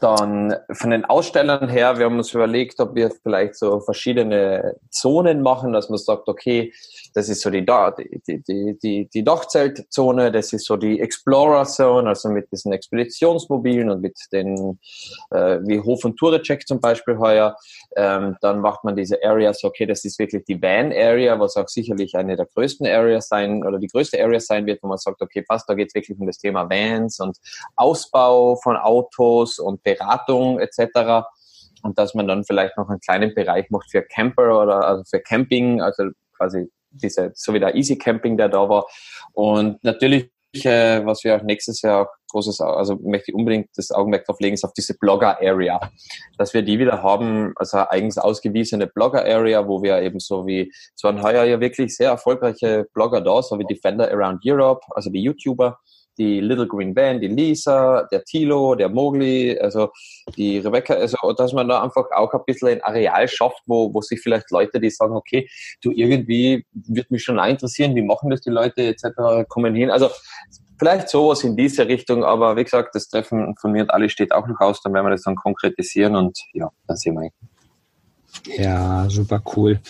dann von den Ausstellern her, wir haben uns überlegt, ob wir vielleicht so verschiedene Zonen machen, dass man sagt, okay, das ist so die, die, die, die, die Dachzeltzone, das ist so die Explorer Zone, also mit diesen Expeditionsmobilen und mit den, äh, wie Hof und Tourecheck zum Beispiel heuer. Ähm, dann macht man diese Areas, okay, das ist wirklich die Van Area, was auch sicherlich eine der größten Areas sein oder die größte Area sein wird, wo man sagt, okay, passt, da geht es wirklich um das Thema Vans und Ausbau von Autos und Beratung etc und dass man dann vielleicht noch einen kleinen Bereich macht für Camper oder also für Camping, also quasi diese, so wie der Easy Camping, der da war. Und natürlich, äh, was wir auch nächstes Jahr großes, also möchte ich unbedingt das Augenmerk drauf legen, ist auf diese Blogger-Area. Dass wir die wieder haben, also eigens ausgewiesene Blogger-Area, wo wir eben so wie, es waren heuer ja wirklich sehr erfolgreiche Blogger da, so wie Defender Around Europe, also die YouTuber, die Little Green Band, die Lisa, der Tilo, der Mogli, also die Rebecca, also dass man da einfach auch ein bisschen ein Areal schafft, wo, wo sich vielleicht Leute, die sagen, okay, du irgendwie wird mich schon interessieren, wie machen das die Leute etc., kommen hin. Also vielleicht sowas in diese Richtung, aber wie gesagt, das Treffen von mir und Ali steht auch noch aus, dann werden wir das dann konkretisieren und ja, dann sehen wir. Ja, super cool.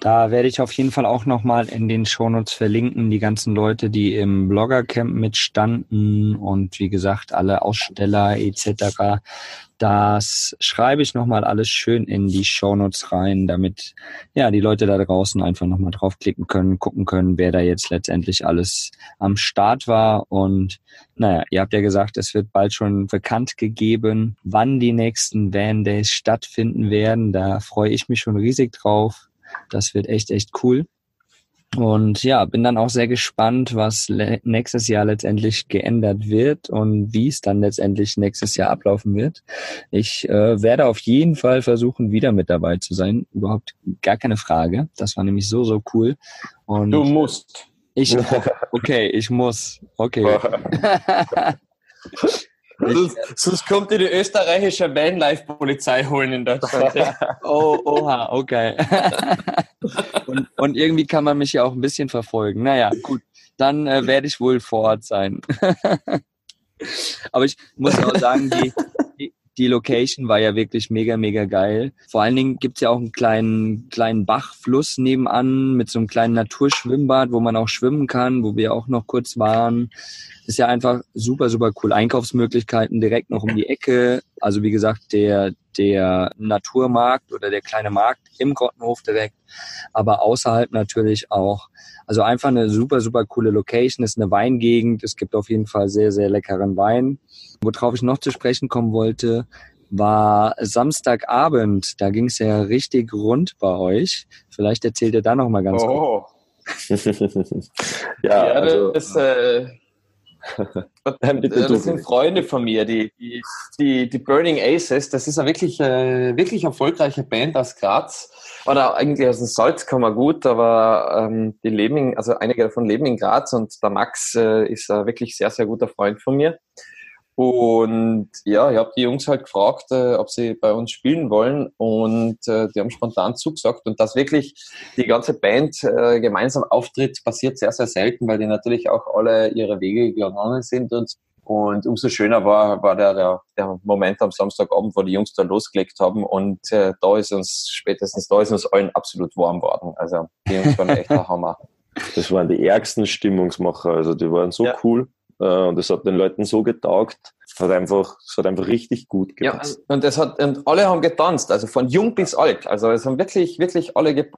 Da werde ich auf jeden Fall auch nochmal in den Shownotes verlinken, die ganzen Leute, die im Bloggercamp mitstanden und wie gesagt, alle Aussteller etc. Das schreibe ich nochmal alles schön in die Shownotes rein, damit ja die Leute da draußen einfach nochmal draufklicken können, gucken können, wer da jetzt letztendlich alles am Start war. Und naja, ihr habt ja gesagt, es wird bald schon bekannt gegeben, wann die nächsten Van Days stattfinden werden. Da freue ich mich schon riesig drauf. Das wird echt, echt cool. Und ja, bin dann auch sehr gespannt, was nächstes Jahr letztendlich geändert wird und wie es dann letztendlich nächstes Jahr ablaufen wird. Ich äh, werde auf jeden Fall versuchen, wieder mit dabei zu sein. Überhaupt gar keine Frage. Das war nämlich so, so cool. Und du musst. Ich, okay, ich muss. Okay. Sonst, sonst kommt die, die österreichische Vanlife-Polizei holen in Deutschland. oh, oha, okay. und, und irgendwie kann man mich ja auch ein bisschen verfolgen. Naja, gut, dann äh, werde ich wohl vor Ort sein. Aber ich muss auch sagen, die, die, Location war ja wirklich mega, mega geil. Vor allen Dingen gibt's ja auch einen kleinen, kleinen Bachfluss nebenan mit so einem kleinen Naturschwimmbad, wo man auch schwimmen kann, wo wir auch noch kurz waren ist ja einfach super, super cool. Einkaufsmöglichkeiten direkt noch um die Ecke. Also wie gesagt, der, der Naturmarkt oder der kleine Markt im Grottenhof direkt, aber außerhalb natürlich auch. Also einfach eine super, super coole Location, ist eine Weingegend. Es gibt auf jeden Fall sehr, sehr leckeren Wein. Worauf ich noch zu sprechen kommen wollte, war Samstagabend. Da ging es ja richtig rund bei euch. Vielleicht erzählt ihr da noch mal ganz oh. kurz. ja, ja, also, das, äh, das sind Freunde von mir, die, die, die, Burning Aces. Das ist eine wirklich, äh, wirklich erfolgreiche Band aus Graz. Oder eigentlich aus dem Salzkammer gut, aber ähm, die leben in, also einige davon leben in Graz und der Max äh, ist ein wirklich sehr, sehr guter Freund von mir. Und ja, ich habe die Jungs halt gefragt, äh, ob sie bei uns spielen wollen und äh, die haben spontan zugesagt. Und dass wirklich die ganze Band äh, gemeinsam auftritt, passiert sehr, sehr selten, weil die natürlich auch alle ihre Wege gegangen sind. Und, und umso schöner war, war der, der, der Moment am Samstagabend, wo die Jungs da losgelegt haben. Und äh, da ist uns, spätestens da ist uns allen absolut warm worden. Also die Jungs waren echt der Hammer. Das waren die ärgsten Stimmungsmacher. Also die waren so ja. cool. Äh, und es hat den Leuten so getaugt. Es hat einfach, es hat einfach richtig gut gepasst. Ja, und es hat, und alle haben getanzt, also von jung bis alt. Also es haben wirklich, wirklich alle ge,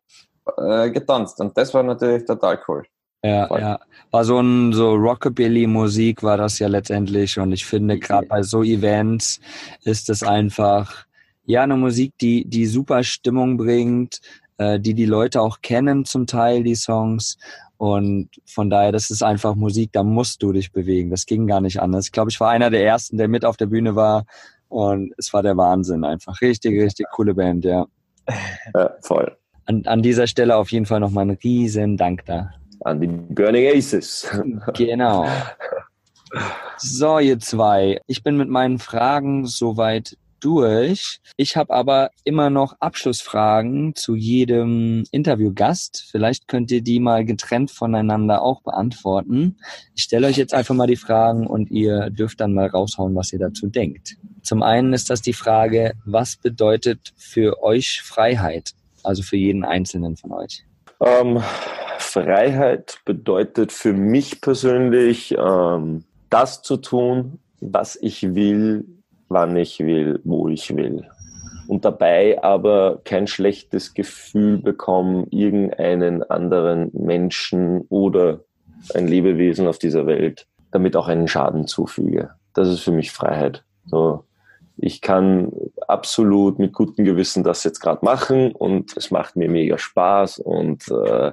äh, getanzt. Und das war natürlich total cool. Ja, Voll. ja. War so ein so Rockabilly-Musik war das ja letztendlich. Und ich finde, gerade bei so Events ist es einfach ja eine Musik, die, die super Stimmung bringt, äh, die die Leute auch kennen zum Teil, die Songs. Und von daher, das ist einfach Musik, da musst du dich bewegen. Das ging gar nicht anders. Ich glaube, ich war einer der ersten, der mit auf der Bühne war. Und es war der Wahnsinn einfach. Richtig, richtig coole Band, ja. Ja, voll. An, an dieser Stelle auf jeden Fall nochmal einen riesen Dank da. An die Burning Aces. Genau. So, ihr zwei. Ich bin mit meinen Fragen soweit durch. Ich habe aber immer noch Abschlussfragen zu jedem Interviewgast. Vielleicht könnt ihr die mal getrennt voneinander auch beantworten. Ich stelle euch jetzt einfach mal die Fragen und ihr dürft dann mal raushauen, was ihr dazu denkt. Zum einen ist das die Frage, was bedeutet für euch Freiheit? Also für jeden Einzelnen von euch. Ähm, Freiheit bedeutet für mich persönlich, ähm, das zu tun, was ich will, wann ich will, wo ich will. Und dabei aber kein schlechtes Gefühl bekommen, irgendeinen anderen Menschen oder ein Lebewesen auf dieser Welt damit auch einen Schaden zufüge. Das ist für mich Freiheit. So, ich kann absolut mit gutem Gewissen das jetzt gerade machen und es macht mir mega Spaß und äh,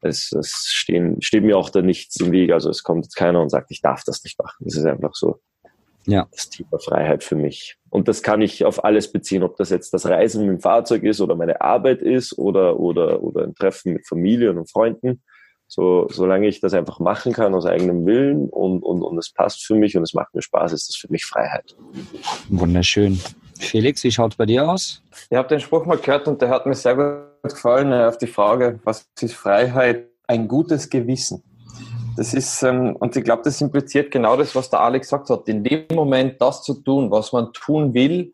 es, es stehen, steht mir auch da nichts im Weg. Also es kommt jetzt keiner und sagt, ich darf das nicht machen. Es ist einfach so ja. das Thema Freiheit für mich. Und das kann ich auf alles beziehen, ob das jetzt das Reisen mit dem Fahrzeug ist oder meine Arbeit ist oder, oder, oder ein Treffen mit Familien und Freunden. So, solange ich das einfach machen kann aus eigenem Willen und, und, und es passt für mich und es macht mir Spaß, ist das für mich Freiheit. Wunderschön. Felix, wie schaut es bei dir aus? Ich habe den Spruch mal gehört und der hat mir sehr gut gefallen äh, auf die Frage, was ist Freiheit? Ein gutes Gewissen. Das ist, ähm, und ich glaube, das impliziert genau das, was der Alex gesagt hat. In dem Moment das zu tun, was man tun will,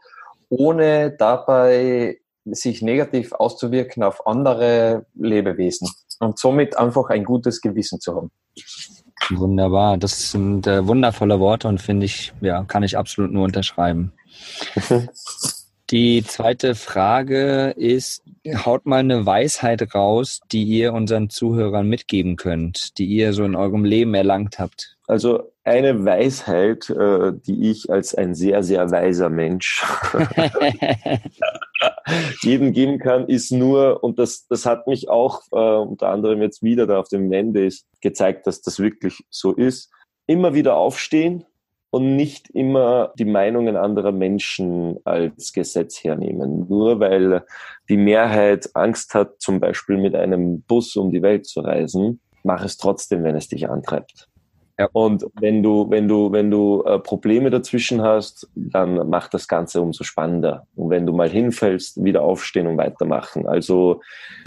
ohne dabei sich negativ auszuwirken auf andere Lebewesen und somit einfach ein gutes Gewissen zu haben. Wunderbar, das sind äh, wundervolle Worte und finde ich, ja, kann ich absolut nur unterschreiben. Die zweite Frage ist, haut mal eine Weisheit raus, die ihr unseren Zuhörern mitgeben könnt, die ihr so in eurem Leben erlangt habt. Also eine Weisheit, äh, die ich als ein sehr, sehr weiser Mensch jedem geben kann, ist nur, und das, das hat mich auch äh, unter anderem jetzt wieder da auf dem Wendes gezeigt, dass das wirklich so ist, immer wieder aufstehen, und nicht immer die Meinungen anderer Menschen als Gesetz hernehmen. Nur weil die Mehrheit Angst hat, zum Beispiel mit einem Bus um die Welt zu reisen, mach es trotzdem, wenn es dich antreibt. Ja. Und wenn du, wenn du, wenn du äh, Probleme dazwischen hast, dann macht das Ganze umso spannender. Und wenn du mal hinfällst, wieder aufstehen und weitermachen. Also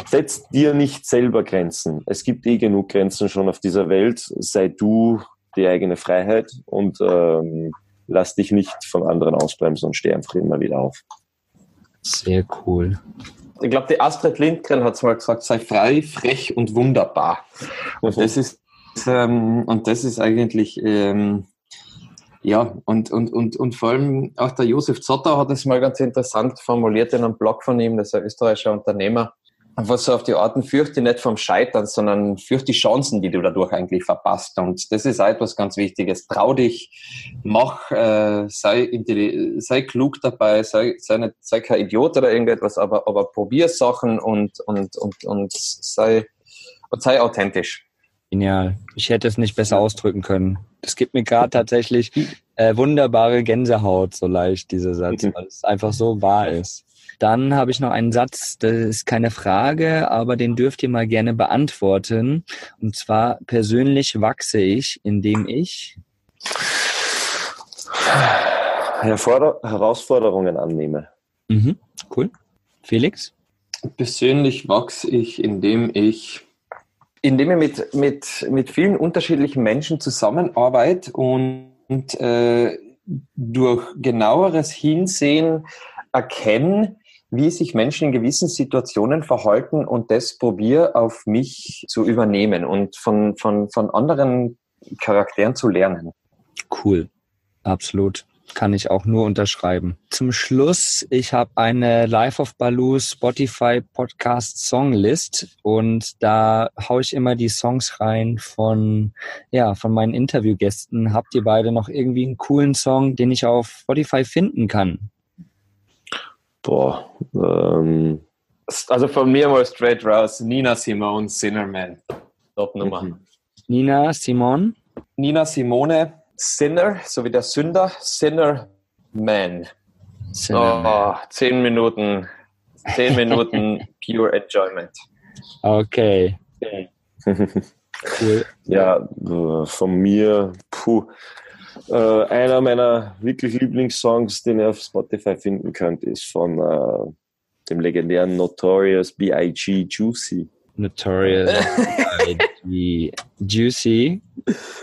setz dir nicht selber Grenzen. Es gibt eh genug Grenzen schon auf dieser Welt. Sei du die eigene Freiheit und ähm, lass dich nicht von anderen ausbremsen und steh einfach immer wieder auf. Sehr cool. Ich glaube, die Astrid Lindgren hat es mal gesagt, sei frei, frech und wunderbar. Und das ist, ähm, und das ist eigentlich, ähm, ja, und, und, und, und vor allem auch der Josef Zotter hat es mal ganz interessant formuliert in einem Blog von ihm, das ist ein österreichischer Unternehmer was so auf die Arten fürchte nicht vom Scheitern, sondern fürchte die Chancen, die du dadurch eigentlich verpasst. Und das ist auch etwas ganz Wichtiges. Trau dich, mach, äh, sei, sei klug dabei, sei, sei, nicht, sei kein Idiot oder irgendetwas, aber, aber probier Sachen und, und, und, und sei, und sei authentisch. Genial. Ich hätte es nicht besser ausdrücken können. Das gibt mir gerade tatsächlich äh, wunderbare Gänsehaut, so leicht, dieser Satz, weil es einfach so wahr ist. Dann habe ich noch einen Satz, das ist keine Frage, aber den dürft ihr mal gerne beantworten. Und zwar, persönlich wachse ich, indem ich Herforder Herausforderungen annehme. Mhm, cool. Felix? Persönlich wachse ich, indem ich indem ich mit, mit, mit vielen unterschiedlichen Menschen zusammenarbeite und, äh, durch genaueres Hinsehen erkenne, wie sich Menschen in gewissen Situationen verhalten und das probiere auf mich zu übernehmen und von, von, von anderen Charakteren zu lernen. Cool, absolut. Kann ich auch nur unterschreiben. Zum Schluss, ich habe eine Life of Baloo Spotify Podcast Songlist und da haue ich immer die Songs rein von, ja, von meinen Interviewgästen. Habt ihr beide noch irgendwie einen coolen Song, den ich auf Spotify finden kann? Boah. Ähm. Also von mir mal straight raus, Nina Simone, Sinnerman. Top-Nummer. Mhm. Nina Simone? Nina Simone, Sinner, so wie der Sünder, Sinner Man. Sinner oh, zehn Minuten, zehn Minuten pure Enjoyment. Okay. cool. Ja, von mir, puh. Äh, einer meiner wirklich Lieblingssongs, den ihr auf Spotify finden könnt, ist von äh, dem legendären Notorious B.I.G. Juicy. Notorious B.I.G. Juicy.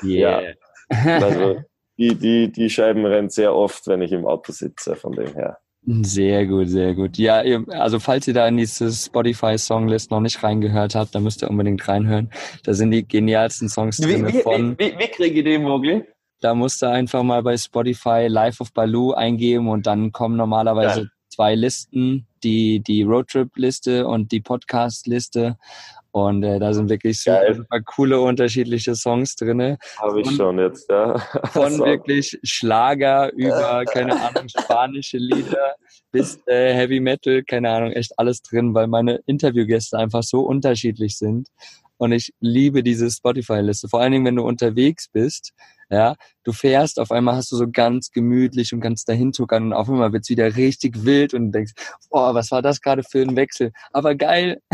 Yeah. Ja. Also die, die, die Scheiben rennt sehr oft, wenn ich im Auto sitze, von dem her. Sehr gut, sehr gut. Ja, also falls ihr da in diese Spotify-Songlist noch nicht reingehört habt, dann müsst ihr unbedingt reinhören. Da sind die genialsten Songs drin. Wie, von, wie, wie, wie kriege ich den, Mogli? Da musst du einfach mal bei Spotify Life of Baloo eingeben und dann kommen normalerweise ja. zwei Listen, die, die Roadtrip-Liste und die Podcast-Liste. Und äh, da sind wirklich super, super, coole unterschiedliche Songs drin. Habe ich schon jetzt, ja. Von so. wirklich Schlager über, keine Ahnung, spanische Lieder bis äh, Heavy Metal, keine Ahnung, echt alles drin, weil meine Interviewgäste einfach so unterschiedlich sind. Und ich liebe diese Spotify-Liste. Vor allen Dingen, wenn du unterwegs bist, ja, du fährst, auf einmal hast du so ganz gemütlich und kannst dahin tuckern und auf einmal wird's wieder richtig wild und denkst, boah, was war das gerade für ein Wechsel? Aber geil.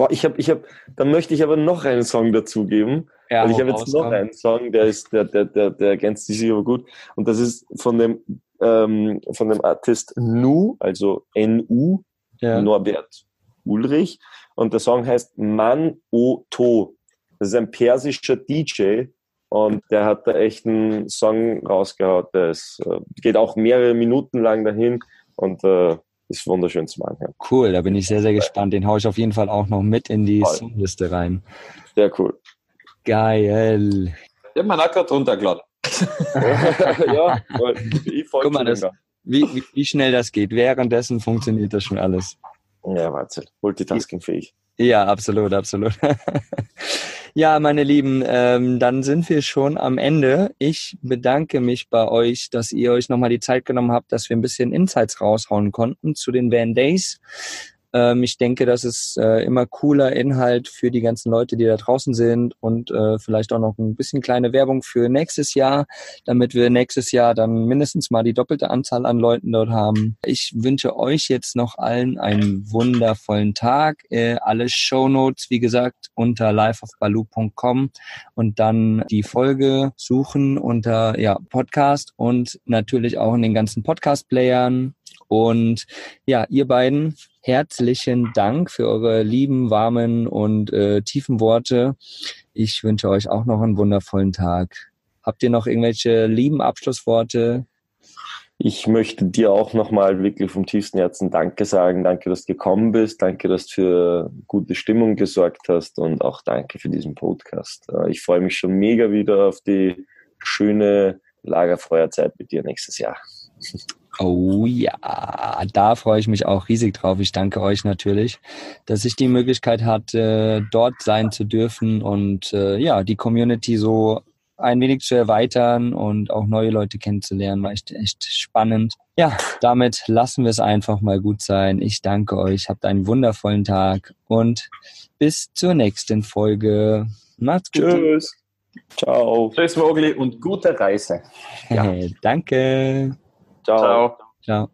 Boah, ich habe, ich habe, dann möchte ich aber noch einen Song dazugeben. Ja, weil ich habe jetzt noch einen Song, der ist, der, der, der, der ergänzt sich aber gut. Und das ist von dem, ähm, von dem Artist Nu, also N-U, ja. Norbert Ulrich. Und der Song heißt Man O To. Das ist ein persischer DJ und der hat da echt einen Song rausgehaut. Der ist, äh, geht auch mehrere Minuten lang dahin und äh, ist wunderschön zum Anhören. Cool, da bin ich sehr, sehr gespannt. Den haue ich auf jeden Fall auch noch mit in die Songliste rein. Sehr cool. Geil. Ich habe meinen Acker runtergeladen. ja, ich Guck mal, das, wie, wie, wie, schnell das geht. Währenddessen funktioniert das schon alles. Ja, Wahnsinn. Multitasking-fähig. Ja, absolut, absolut. Ja, meine Lieben, ähm, dann sind wir schon am Ende. Ich bedanke mich bei euch, dass ihr euch nochmal die Zeit genommen habt, dass wir ein bisschen Insights raushauen konnten zu den Van Days. Ähm, ich denke, das ist äh, immer cooler Inhalt für die ganzen Leute, die da draußen sind und äh, vielleicht auch noch ein bisschen kleine Werbung für nächstes Jahr, damit wir nächstes Jahr dann mindestens mal die doppelte Anzahl an Leuten dort haben. Ich wünsche euch jetzt noch allen einen wundervollen Tag. Äh, alle Show Notes, wie gesagt, unter liveofbaloo.com und dann die Folge suchen unter ja, Podcast und natürlich auch in den ganzen Podcast-Playern. Und ja, ihr beiden herzlichen Dank für eure lieben, warmen und äh, tiefen Worte. Ich wünsche euch auch noch einen wundervollen Tag. Habt ihr noch irgendwelche lieben Abschlussworte? Ich möchte dir auch nochmal wirklich vom tiefsten Herzen Danke sagen. Danke, dass du gekommen bist. Danke, dass du für gute Stimmung gesorgt hast und auch danke für diesen Podcast. Äh, ich freue mich schon mega wieder auf die schöne Lagerfeuerzeit mit dir nächstes Jahr. Oh ja, da freue ich mich auch riesig drauf. Ich danke euch natürlich, dass ich die Möglichkeit hatte, dort sein zu dürfen und äh, ja, die Community so ein wenig zu erweitern und auch neue Leute kennenzulernen, war echt, echt spannend. Ja, damit lassen wir es einfach mal gut sein. Ich danke euch, habt einen wundervollen Tag und bis zur nächsten Folge. Macht's gut. Tschüss. Ciao. Tschüss, Mogli und gute Reise. Ja. Danke. Ciao. Ciao.